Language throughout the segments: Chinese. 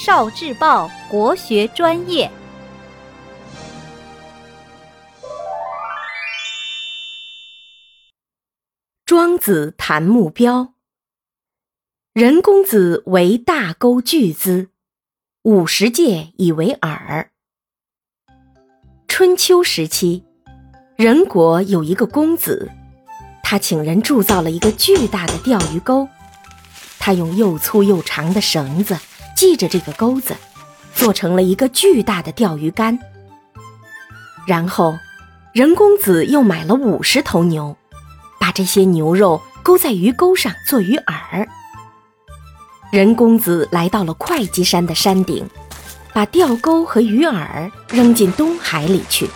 少智报国学专业。庄子谈目标。人公子为大钩巨资，五十介以为饵。春秋时期，人国有一个公子，他请人铸造了一个巨大的钓鱼钩。他用又粗又长的绳子系着这个钩子，做成了一个巨大的钓鱼竿。然后，任公子又买了五十头牛。把这些牛肉勾在鱼钩上做鱼饵。任公子来到了会稽山的山顶，把钓钩和鱼饵扔进东海里去，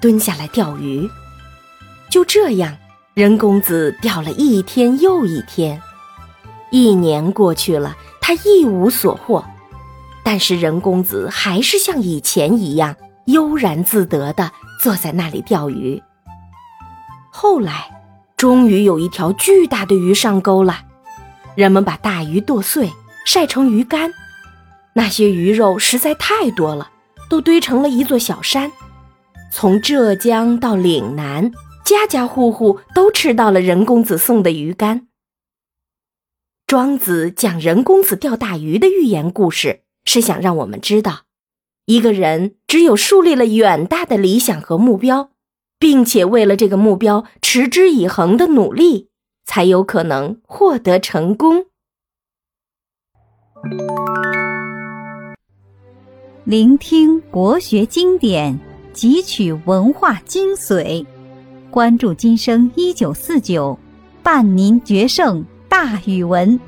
蹲下来钓鱼。就这样，任公子钓了一天又一天。一年过去了，他一无所获，但是任公子还是像以前一样悠然自得地坐在那里钓鱼。后来。终于有一条巨大的鱼上钩了，人们把大鱼剁碎，晒成鱼干。那些鱼肉实在太多了，都堆成了一座小山。从浙江到岭南，家家户户都吃到了任公子送的鱼干。庄子讲任公子钓大鱼的寓言故事，是想让我们知道，一个人只有树立了远大的理想和目标。并且为了这个目标持之以恒的努力，才有可能获得成功。聆听国学经典，汲取文化精髓，关注今生一九四九，伴您决胜大语文。